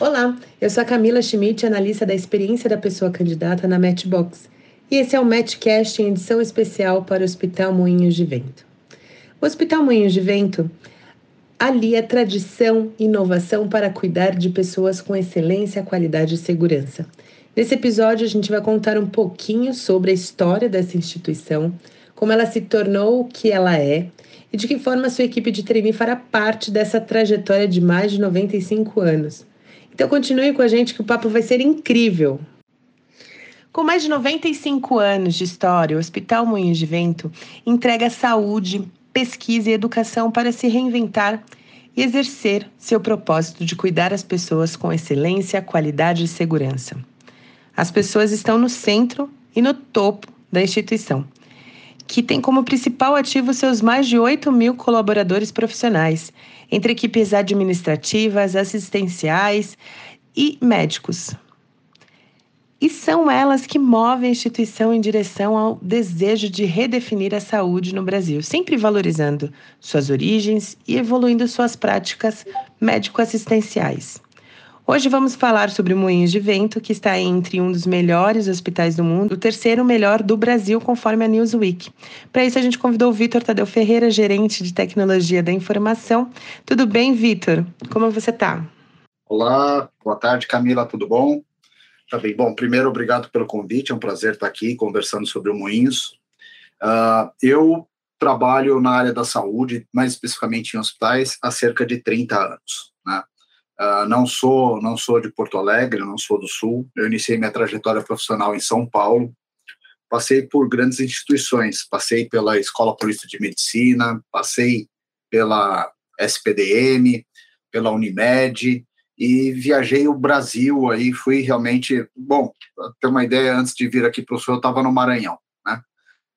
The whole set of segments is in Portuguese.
Olá, eu sou a Camila Schmidt, analista da experiência da pessoa candidata na Matchbox. E esse é o Matchcast em edição especial para o Hospital Moinhos de Vento. O Hospital Moinhos de Vento alia tradição e inovação para cuidar de pessoas com excelência, qualidade e segurança. Nesse episódio, a gente vai contar um pouquinho sobre a história dessa instituição, como ela se tornou o que ela é e de que forma sua equipe de trainee fará parte dessa trajetória de mais de 95 anos. Então continue com a gente que o papo vai ser incrível. Com mais de 95 anos de história, o Hospital Moinhos de Vento entrega saúde, pesquisa e educação para se reinventar e exercer seu propósito de cuidar as pessoas com excelência, qualidade e segurança. As pessoas estão no centro e no topo da instituição, que tem como principal ativo seus mais de 8 mil colaboradores profissionais entre equipes administrativas, assistenciais e médicos. E são elas que movem a instituição em direção ao desejo de redefinir a saúde no Brasil, sempre valorizando suas origens e evoluindo suas práticas médico-assistenciais. Hoje vamos falar sobre o Moinhos de Vento, que está entre um dos melhores hospitais do mundo, o terceiro melhor do Brasil, conforme a Newsweek. Para isso, a gente convidou o Vitor Tadeu Ferreira, gerente de tecnologia da informação. Tudo bem, Vitor? Como você está? Olá, boa tarde, Camila, tudo bom? Tá bem. Bom, primeiro, obrigado pelo convite, é um prazer estar aqui conversando sobre o Moinhos. Uh, eu trabalho na área da saúde, mais especificamente em hospitais, há cerca de 30 anos. Uh, não sou não sou de Porto Alegre, não sou do Sul. Eu iniciei minha trajetória profissional em São Paulo. Passei por grandes instituições. Passei pela Escola Paulista de Medicina, passei pela SPDM, pela Unimed e viajei o Brasil. Aí fui realmente bom. Ter uma ideia, antes de vir aqui para o Sul, eu estava no Maranhão, né?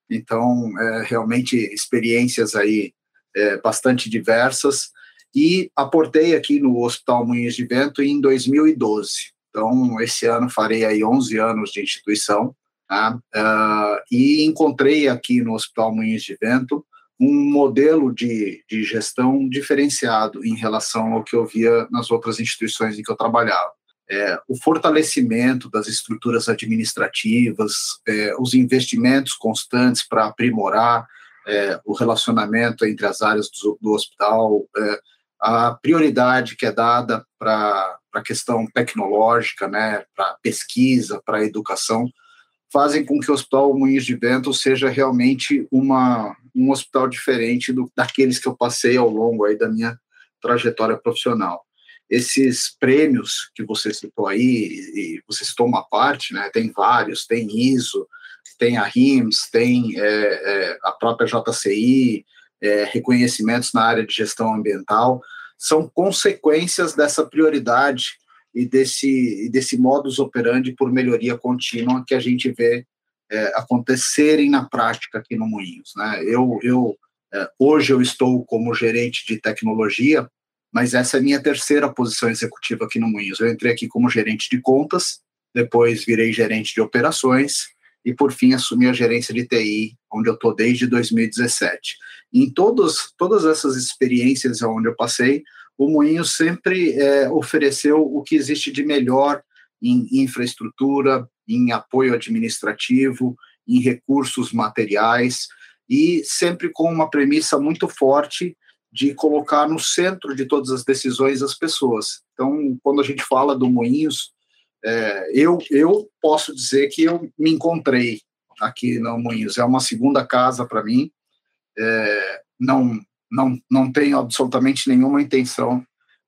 Então, é, realmente experiências aí é, bastante diversas e aportei aqui no Hospital Moinhos de Vento em 2012. Então, esse ano farei aí 11 anos de instituição, tá? uh, e encontrei aqui no Hospital Moinhos de Vento um modelo de, de gestão diferenciado em relação ao que eu via nas outras instituições em que eu trabalhava. É, o fortalecimento das estruturas administrativas, é, os investimentos constantes para aprimorar é, o relacionamento entre as áreas do, do hospital, é, a prioridade que é dada para a questão tecnológica, né, para pesquisa, para educação, fazem com que o Hospital Moinhos de Vento seja realmente uma, um hospital diferente do, daqueles que eu passei ao longo aí da minha trajetória profissional. Esses prêmios que você citou aí, e você citou uma parte, né, tem vários, tem ISO, tem a RIMS, tem é, é, a própria JCI, é, reconhecimentos na área de gestão ambiental, são consequências dessa prioridade e desse, e desse modus operandi por melhoria contínua que a gente vê é, acontecerem na prática aqui no Moinhos. Né? Eu, eu é, hoje eu estou como gerente de tecnologia, mas essa é minha terceira posição executiva aqui no Moinhos. Eu entrei aqui como gerente de contas, depois virei gerente de operações e por fim assumi a gerência de TI, onde eu estou desde 2017. Em todos, todas essas experiências onde eu passei, o Moinho sempre é, ofereceu o que existe de melhor em infraestrutura, em apoio administrativo, em recursos materiais e sempre com uma premissa muito forte de colocar no centro de todas as decisões as pessoas. Então, quando a gente fala do Moinhos, é, eu, eu posso dizer que eu me encontrei aqui no Moinhos. É uma segunda casa para mim. É, não, não, não tenho absolutamente nenhuma intenção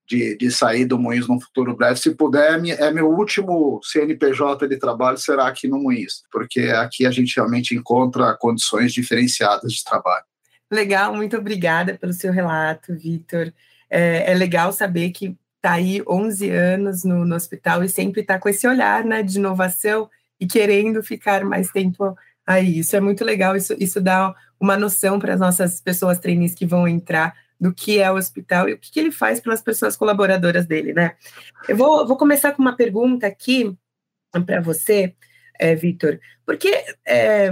de, de sair do Moinhos no futuro breve. Se puder, é meu último CNPJ de trabalho será aqui no Moinhos, porque aqui a gente realmente encontra condições diferenciadas de trabalho. Legal, muito obrigada pelo seu relato, Vitor. É, é legal saber que está aí 11 anos no, no hospital e sempre está com esse olhar né, de inovação e querendo ficar mais tempo aí. Isso é muito legal, isso, isso dá uma noção para as nossas pessoas trainees que vão entrar do que é o hospital e o que, que ele faz pelas pessoas colaboradoras dele, né? Eu vou, vou começar com uma pergunta aqui para você, é, Vitor, porque é,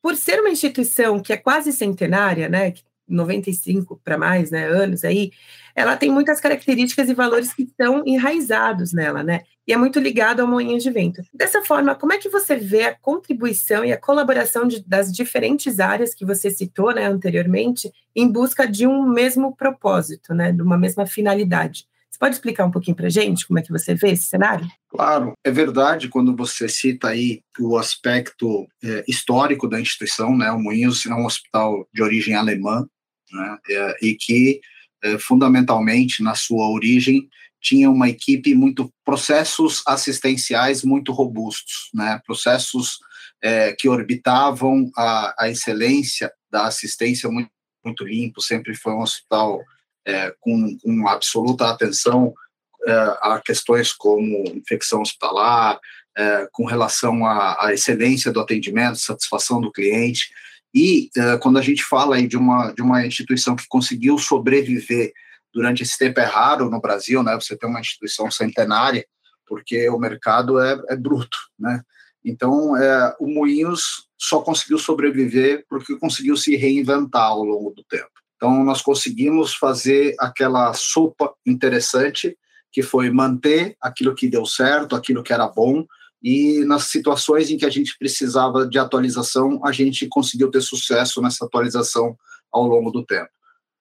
por ser uma instituição que é quase centenária, né, 95 para mais, né, anos aí, ela tem muitas características e valores que estão enraizados nela, né? E é muito ligado ao moinho de vento. Dessa forma, como é que você vê a contribuição e a colaboração de, das diferentes áreas que você citou, né, anteriormente, em busca de um mesmo propósito, né, de uma mesma finalidade? Você pode explicar um pouquinho para gente como é que você vê esse cenário? Claro, é verdade quando você cita aí o aspecto é, histórico da instituição, né? O Moinhos é um hospital de origem alemã, né? É, e que é, fundamentalmente na sua origem tinha uma equipe muito processos assistenciais muito robustos, né? Processos é, que orbitavam a, a excelência da assistência muito, muito limpo, sempre foi um hospital é, com, com, absoluta atenção é, a questões como infecção hospitalar, é, com relação à, à, excelência do atendimento, satisfação do cliente. E é, quando a gente fala aí de uma, de uma instituição que conseguiu sobreviver durante esse tempo, é raro no Brasil, né? Você ter uma instituição centenária, porque o mercado é, é bruto, né? Então, é, o Moinhos só conseguiu sobreviver porque conseguiu se reinventar ao longo do tempo. Então, nós conseguimos fazer aquela sopa interessante, que foi manter aquilo que deu certo, aquilo que era bom, e nas situações em que a gente precisava de atualização, a gente conseguiu ter sucesso nessa atualização ao longo do tempo.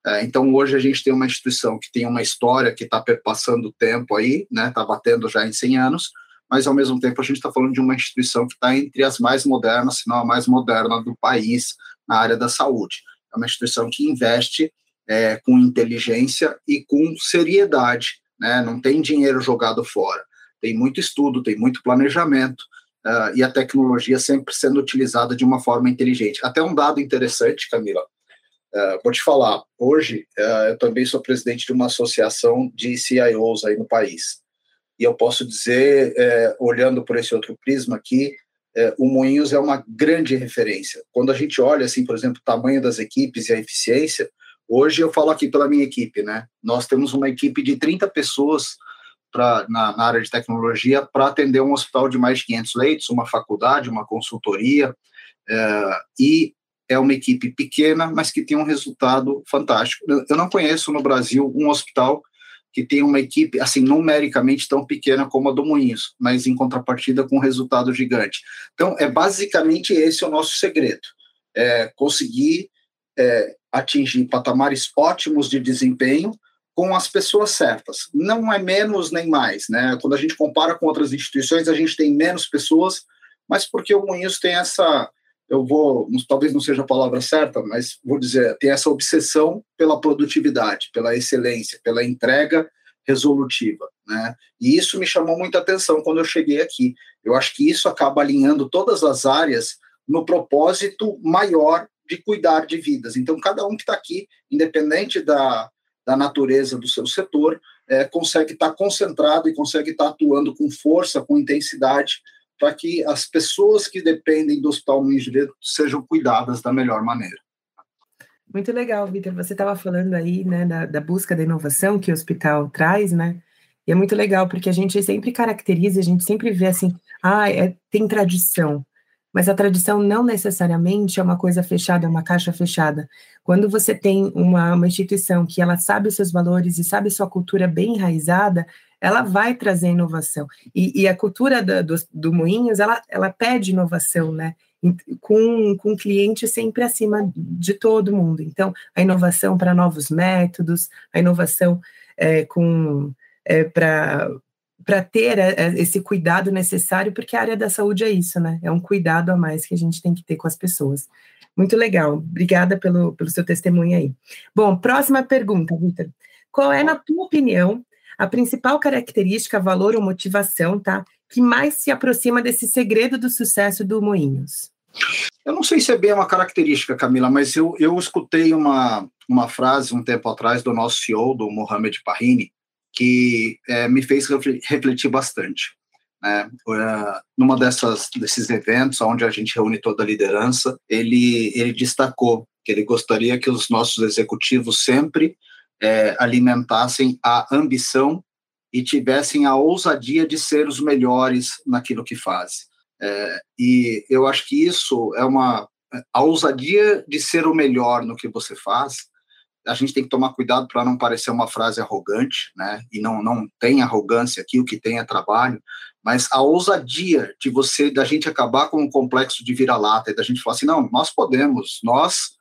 É, então, hoje a gente tem uma instituição que tem uma história que está perpassando o tempo aí, né, está batendo já em 100 anos, mas ao mesmo tempo a gente está falando de uma instituição que está entre as mais modernas, se não a mais moderna do país na área da saúde é uma instituição que investe é, com inteligência e com seriedade, né? não tem dinheiro jogado fora. Tem muito estudo, tem muito planejamento, uh, e a tecnologia sempre sendo utilizada de uma forma inteligente. Até um dado interessante, Camila, uh, vou te falar, hoje uh, eu também sou presidente de uma associação de CIOs aí no país, e eu posso dizer, é, olhando por esse outro prisma aqui, é, o Moinhos é uma grande referência. Quando a gente olha, assim, por exemplo, o tamanho das equipes e a eficiência, hoje eu falo aqui pela minha equipe, né? Nós temos uma equipe de 30 pessoas pra, na, na área de tecnologia para atender um hospital de mais de 500 leitos, uma faculdade, uma consultoria, é, e é uma equipe pequena, mas que tem um resultado fantástico. Eu não conheço no Brasil um hospital que tem uma equipe, assim, numericamente tão pequena como a do Moinhos, mas em contrapartida com um resultado gigante. Então, é basicamente esse o nosso segredo, é conseguir é, atingir patamares ótimos de desempenho com as pessoas certas. Não é menos nem mais, né? Quando a gente compara com outras instituições, a gente tem menos pessoas, mas porque o Moinhos tem essa eu vou, talvez não seja a palavra certa, mas vou dizer, tem essa obsessão pela produtividade, pela excelência, pela entrega resolutiva, né? E isso me chamou muita atenção quando eu cheguei aqui. Eu acho que isso acaba alinhando todas as áreas no propósito maior de cuidar de vidas. Então, cada um que está aqui, independente da, da natureza do seu setor, é, consegue estar tá concentrado e consegue estar tá atuando com força, com intensidade para que as pessoas que dependem do Hospital Luiz de sejam cuidadas da melhor maneira. Muito legal, Vitor. Você estava falando aí, né, da, da, busca da inovação que o hospital traz, né? E é muito legal porque a gente sempre caracteriza, a gente sempre vê assim, ah, é, tem tradição. Mas a tradição não necessariamente é uma coisa fechada, é uma caixa fechada. Quando você tem uma, uma instituição que ela sabe os seus valores e sabe sua cultura bem enraizada, ela vai trazer inovação. E, e a cultura da, do, do Moinhos, ela, ela pede inovação, né? Com, com o cliente sempre acima de todo mundo. Então, a inovação para novos métodos, a inovação é, com é, para para ter é, é, esse cuidado necessário, porque a área da saúde é isso, né? É um cuidado a mais que a gente tem que ter com as pessoas. Muito legal. Obrigada pelo, pelo seu testemunho aí. Bom, próxima pergunta, Vitor. Qual é, na tua opinião, a principal característica, valor ou motivação, tá? Que mais se aproxima desse segredo do sucesso do Moinhos? Eu não sei se é bem uma característica, Camila, mas eu, eu escutei uma, uma frase um tempo atrás do nosso CEO, do Mohamed Parrini, que é, me fez refletir bastante. Né? Uh, numa dessas desses eventos, onde a gente reúne toda a liderança, ele ele destacou que ele gostaria que os nossos executivos sempre é, alimentassem a ambição e tivessem a ousadia de ser os melhores naquilo que fazem. É, e eu acho que isso é uma a ousadia de ser o melhor no que você faz a gente tem que tomar cuidado para não parecer uma frase arrogante, né? E não, não tem arrogância aqui, o que tem é trabalho, mas a ousadia de você, da gente acabar com o complexo de vira-lata e da gente falar assim, não, nós podemos, nós,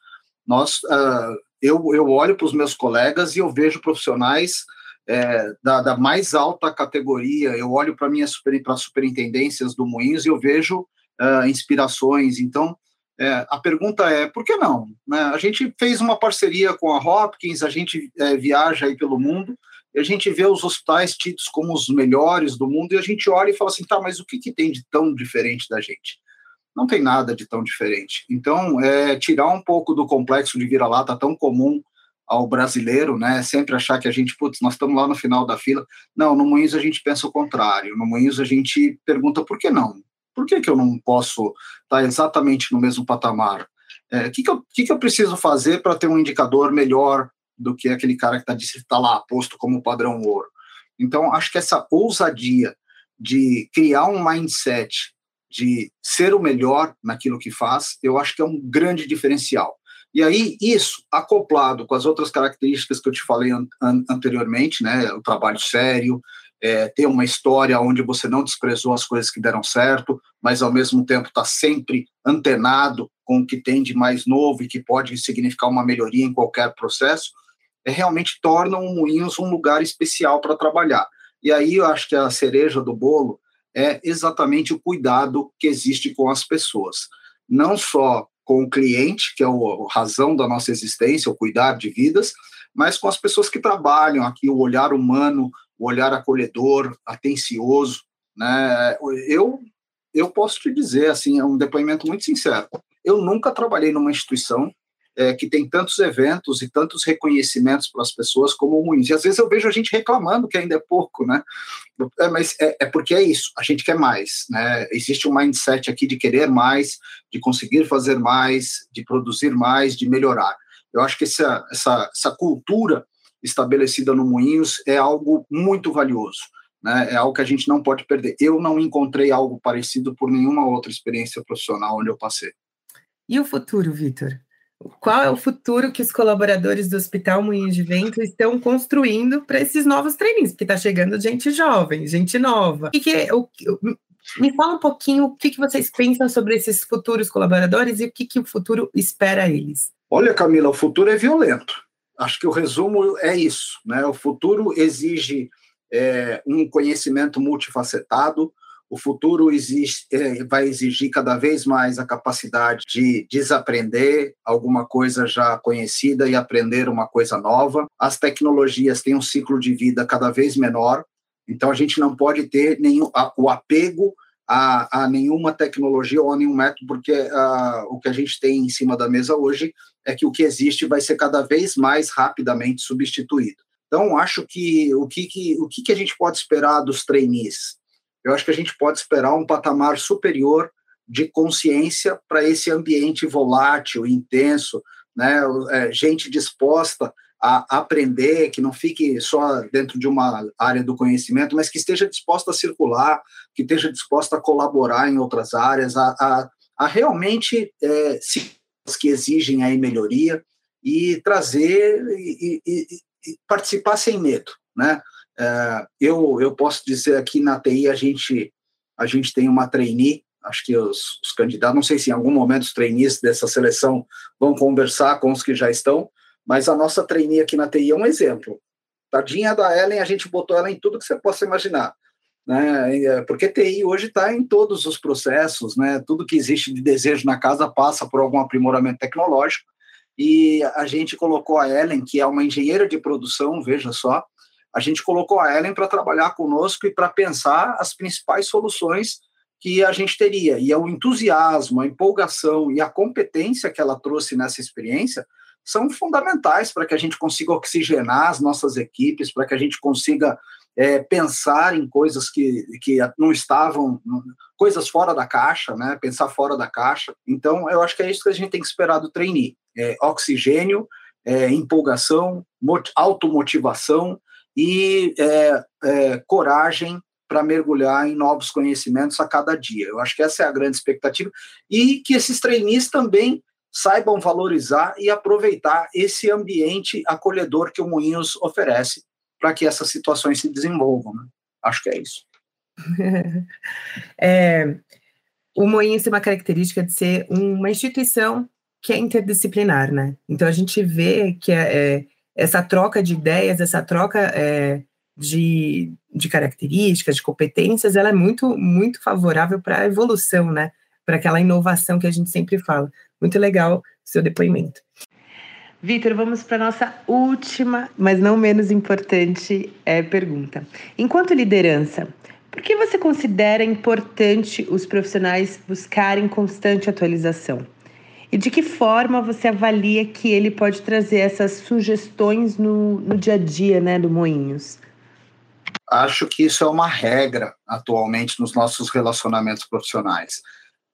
nós, uh, eu, eu olho para os meus colegas e eu vejo profissionais é, da, da, mais alta categoria, eu olho para super, para superintendências do Moinhos e eu vejo uh, inspirações, então é, a pergunta é, por que não? Né? A gente fez uma parceria com a Hopkins, a gente é, viaja aí pelo mundo, a gente vê os hospitais tidos como os melhores do mundo, e a gente olha e fala assim, tá, mas o que, que tem de tão diferente da gente? Não tem nada de tão diferente. Então, é, tirar um pouco do complexo de vira-lata tão comum ao brasileiro, né? Sempre achar que a gente, putz, nós estamos lá no final da fila. Não, no Moinhos a gente pensa o contrário. No Moinhos a gente pergunta por que não? Por que, que eu não posso estar exatamente no mesmo patamar? O é, que, que, eu, que, que eu preciso fazer para ter um indicador melhor do que aquele cara que está tá lá posto como padrão ouro? Então, acho que essa ousadia de criar um mindset de ser o melhor naquilo que faz, eu acho que é um grande diferencial. E aí, isso, acoplado com as outras características que eu te falei an an anteriormente, né, o trabalho sério, é, ter uma história onde você não desprezou as coisas que deram certo, mas ao mesmo tempo está sempre antenado com o que tem de mais novo e que pode significar uma melhoria em qualquer processo, é, realmente torna o Moinhos um lugar especial para trabalhar. E aí eu acho que a cereja do bolo é exatamente o cuidado que existe com as pessoas. Não só com o cliente, que é a razão da nossa existência, o cuidar de vidas, mas com as pessoas que trabalham aqui, o olhar humano, o olhar acolhedor, atencioso, né? Eu eu posso te dizer assim, é um depoimento muito sincero. Eu nunca trabalhei numa instituição é, que tem tantos eventos e tantos reconhecimentos para as pessoas como o Moinhos. E às vezes eu vejo a gente reclamando que ainda é pouco, né? É, mas é, é, porque é isso, a gente quer mais, né? Existe um mindset aqui de querer mais, de conseguir fazer mais, de produzir mais, de melhorar. Eu acho que essa, essa, essa cultura estabelecida no Moinhos é algo muito valioso. Né? É algo que a gente não pode perder. Eu não encontrei algo parecido por nenhuma outra experiência profissional onde eu passei. E o futuro, Vitor? Qual é o futuro que os colaboradores do Hospital Moinhos de Vento estão construindo para esses novos treinistas? Porque está chegando gente jovem, gente nova. O que, é, o, me fala um pouquinho o que, que vocês pensam sobre esses futuros colaboradores e o que, que o futuro espera eles. Olha, Camila, o futuro é violento acho que o resumo é isso. Né? O futuro exige é, um conhecimento multifacetado, o futuro existe, é, vai exigir cada vez mais a capacidade de desaprender alguma coisa já conhecida e aprender uma coisa nova. As tecnologias têm um ciclo de vida cada vez menor, então a gente não pode ter nenhum, a, o apego a, a, nenhuma tecnologia ou a nenhum método, porque a, o que a gente tem em cima da mesa hoje é que o que existe vai ser cada vez mais rapidamente substituído. Então, acho que o que, que, o que, que a gente pode esperar dos trainees? Eu acho que a gente pode esperar um patamar superior de consciência para esse ambiente volátil, intenso, né? É, gente disposta a aprender, que não fique só dentro de uma área do conhecimento, mas que esteja disposta a circular, que esteja disposta a colaborar em outras áreas, a, a, a realmente é, se que exigem aí melhoria e trazer e, e, e participar sem medo, né? É, eu, eu posso dizer aqui na TI a gente a gente tem uma trainee, acho que os, os candidatos, não sei se em algum momento os trainees dessa seleção vão conversar com os que já estão, mas a nossa trainee aqui na TI é um exemplo. Tadinha da Ellen, a gente botou ela em tudo que você possa imaginar. Né? É, porque TI hoje está em todos os processos, né? tudo que existe de desejo na casa passa por algum aprimoramento tecnológico, e a gente colocou a Ellen, que é uma engenheira de produção, veja só, a gente colocou a Ellen para trabalhar conosco e para pensar as principais soluções que a gente teria. E o entusiasmo, a empolgação e a competência que ela trouxe nessa experiência são fundamentais para que a gente consiga oxigenar as nossas equipes, para que a gente consiga é, pensar em coisas que, que não estavam, coisas fora da caixa, né? pensar fora da caixa. Então, eu acho que é isso que a gente tem que esperar do trainee. É, oxigênio, é, empolgação, automotivação e é, é, coragem para mergulhar em novos conhecimentos a cada dia. Eu acho que essa é a grande expectativa e que esses trainees também saibam valorizar e aproveitar esse ambiente acolhedor que o Moinhos oferece para que essas situações se desenvolvam. Né? Acho que é isso. é, o Moinhos tem uma característica de ser uma instituição que é interdisciplinar, né? Então a gente vê que é, é essa troca de ideias, essa troca é, de, de características, de competências, ela é muito, muito favorável para a evolução, né? Para aquela inovação que a gente sempre fala. Muito legal seu depoimento. Vitor, vamos para nossa última, mas não menos importante é, pergunta. Enquanto liderança, por que você considera importante os profissionais buscarem constante atualização? E de que forma você avalia que ele pode trazer essas sugestões no, no dia a dia né, do Moinhos? Acho que isso é uma regra atualmente nos nossos relacionamentos profissionais.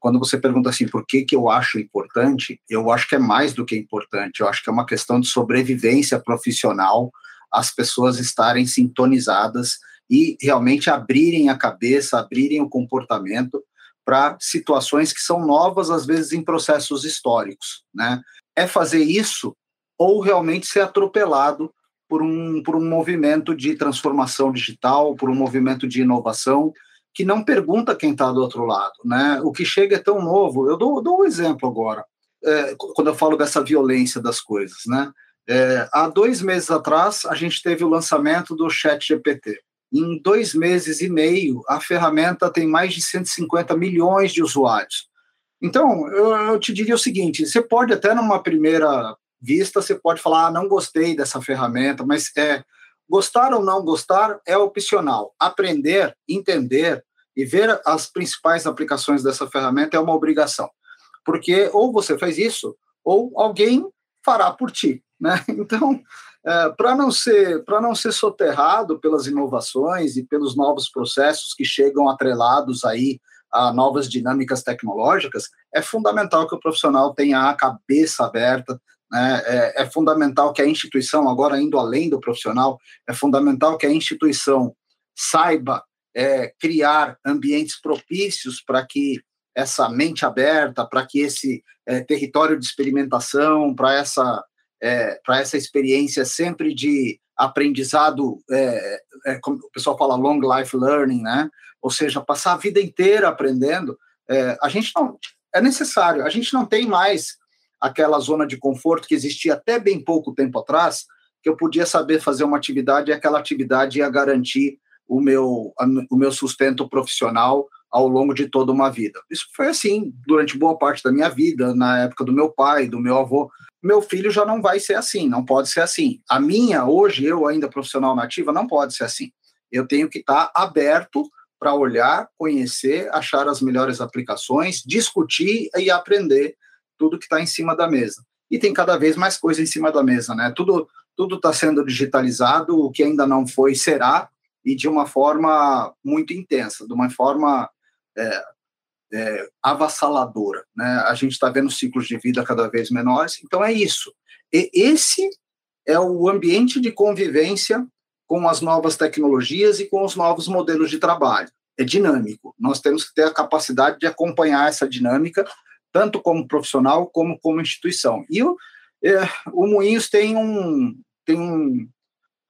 Quando você pergunta assim, por que, que eu acho importante, eu acho que é mais do que importante, eu acho que é uma questão de sobrevivência profissional, as pessoas estarem sintonizadas e realmente abrirem a cabeça, abrirem o comportamento para situações que são novas, às vezes em processos históricos. Né? É fazer isso ou realmente ser atropelado por um, por um movimento de transformação digital, por um movimento de inovação, que não pergunta quem está do outro lado. Né? O que chega é tão novo. Eu dou, dou um exemplo agora, é, quando eu falo dessa violência das coisas. Né? É, há dois meses atrás, a gente teve o lançamento do Chat GPT. Em dois meses e meio, a ferramenta tem mais de 150 milhões de usuários. Então, eu, eu te diria o seguinte: você pode até numa primeira vista, você pode falar, ah, não gostei dessa ferramenta, mas é, gostar ou não gostar é opcional. Aprender, entender e ver as principais aplicações dessa ferramenta é uma obrigação. Porque ou você faz isso, ou alguém fará por ti. Né? Então, é, para não ser para não ser soterrado pelas inovações e pelos novos processos que chegam atrelados aí a novas dinâmicas tecnológicas, é fundamental que o profissional tenha a cabeça aberta, né? é, é fundamental que a instituição, agora indo além do profissional, é fundamental que a instituição saiba é, criar ambientes propícios para que essa mente aberta, para que esse é, território de experimentação, para essa é, para essa experiência sempre de aprendizado, é, é, como o pessoal fala, long life learning, né? Ou seja, passar a vida inteira aprendendo. É, a gente não é necessário. A gente não tem mais aquela zona de conforto que existia até bem pouco tempo atrás, que eu podia saber fazer uma atividade e aquela atividade ia garantir o meu, o meu sustento profissional ao longo de toda uma vida. Isso foi assim durante boa parte da minha vida, na época do meu pai, do meu avô. Meu filho já não vai ser assim, não pode ser assim. A minha, hoje, eu ainda profissional nativa, não pode ser assim. Eu tenho que estar aberto para olhar, conhecer, achar as melhores aplicações, discutir e aprender tudo que está em cima da mesa. E tem cada vez mais coisa em cima da mesa, né? Tudo tudo está sendo digitalizado, o que ainda não foi será e de uma forma muito intensa, de uma forma é, é, avassaladora. Né? A gente está vendo ciclos de vida cada vez menores, então é isso. E esse é o ambiente de convivência com as novas tecnologias e com os novos modelos de trabalho. É dinâmico. Nós temos que ter a capacidade de acompanhar essa dinâmica, tanto como profissional como como instituição. E o, é, o Moinhos tem um, tem um,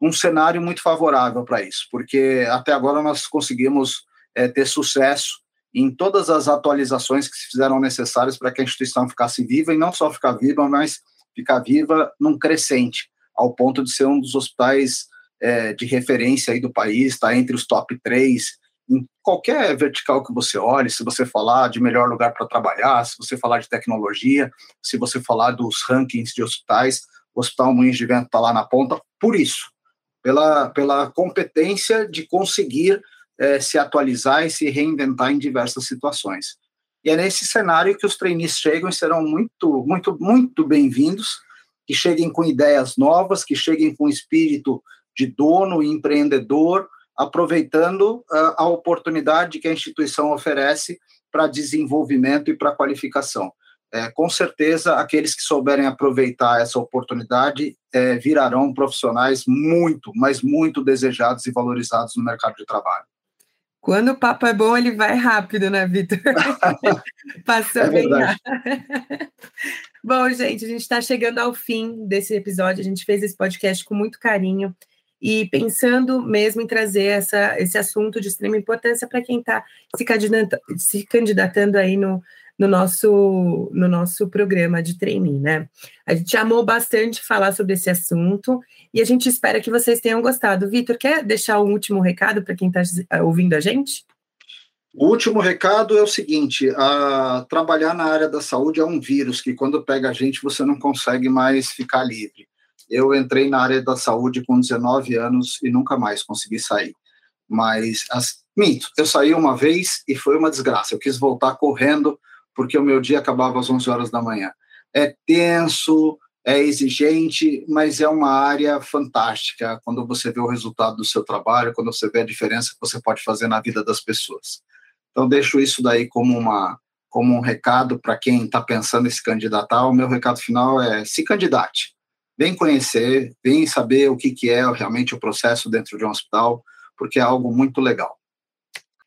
um cenário muito favorável para isso, porque até agora nós conseguimos é, ter sucesso em todas as atualizações que se fizeram necessárias para que a instituição ficasse viva, e não só ficar viva, mas ficar viva num crescente, ao ponto de ser um dos hospitais é, de referência aí do país, está entre os top 3, em qualquer vertical que você olhe, se você falar de melhor lugar para trabalhar, se você falar de tecnologia, se você falar dos rankings de hospitais, o Hospital Moinhos de Vento está lá na ponta, por isso, pela, pela competência de conseguir é, se atualizar e se reinventar em diversas situações. E é nesse cenário que os trainees chegam e serão muito, muito, muito bem-vindos, que cheguem com ideias novas, que cheguem com espírito de dono e empreendedor, aproveitando uh, a oportunidade que a instituição oferece para desenvolvimento e para qualificação. É, com certeza, aqueles que souberem aproveitar essa oportunidade é, virarão profissionais muito, mas muito desejados e valorizados no mercado de trabalho. Quando o papo é bom, ele vai rápido, né, Vitor? Passou é bem rápido. bom, gente, a gente está chegando ao fim desse episódio. A gente fez esse podcast com muito carinho e pensando mesmo em trazer essa, esse assunto de extrema importância para quem está se, se candidatando aí no, no nosso, no nosso programa de trainee, né? A gente amou bastante falar sobre esse assunto e a gente espera que vocês tenham gostado. Vitor, quer deixar um último recado para quem está ouvindo a gente? O último recado é o seguinte: a, trabalhar na área da saúde é um vírus que, quando pega a gente, você não consegue mais ficar livre. Eu entrei na área da saúde com 19 anos e nunca mais consegui sair. Mas, as, minto, eu saí uma vez e foi uma desgraça. Eu quis voltar correndo porque o meu dia acabava às 11 horas da manhã. É tenso, é exigente, mas é uma área fantástica quando você vê o resultado do seu trabalho, quando você vê a diferença que você pode fazer na vida das pessoas. Então, deixo isso daí como, uma, como um recado para quem está pensando em se candidatar. O meu recado final é se candidate. Vem conhecer, vem saber o que, que é realmente o processo dentro de um hospital, porque é algo muito legal.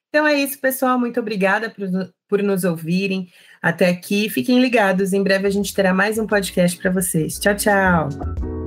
Então é isso, pessoal. Muito obrigada por, por nos ouvirem até aqui. Fiquem ligados. Em breve a gente terá mais um podcast para vocês. Tchau, tchau.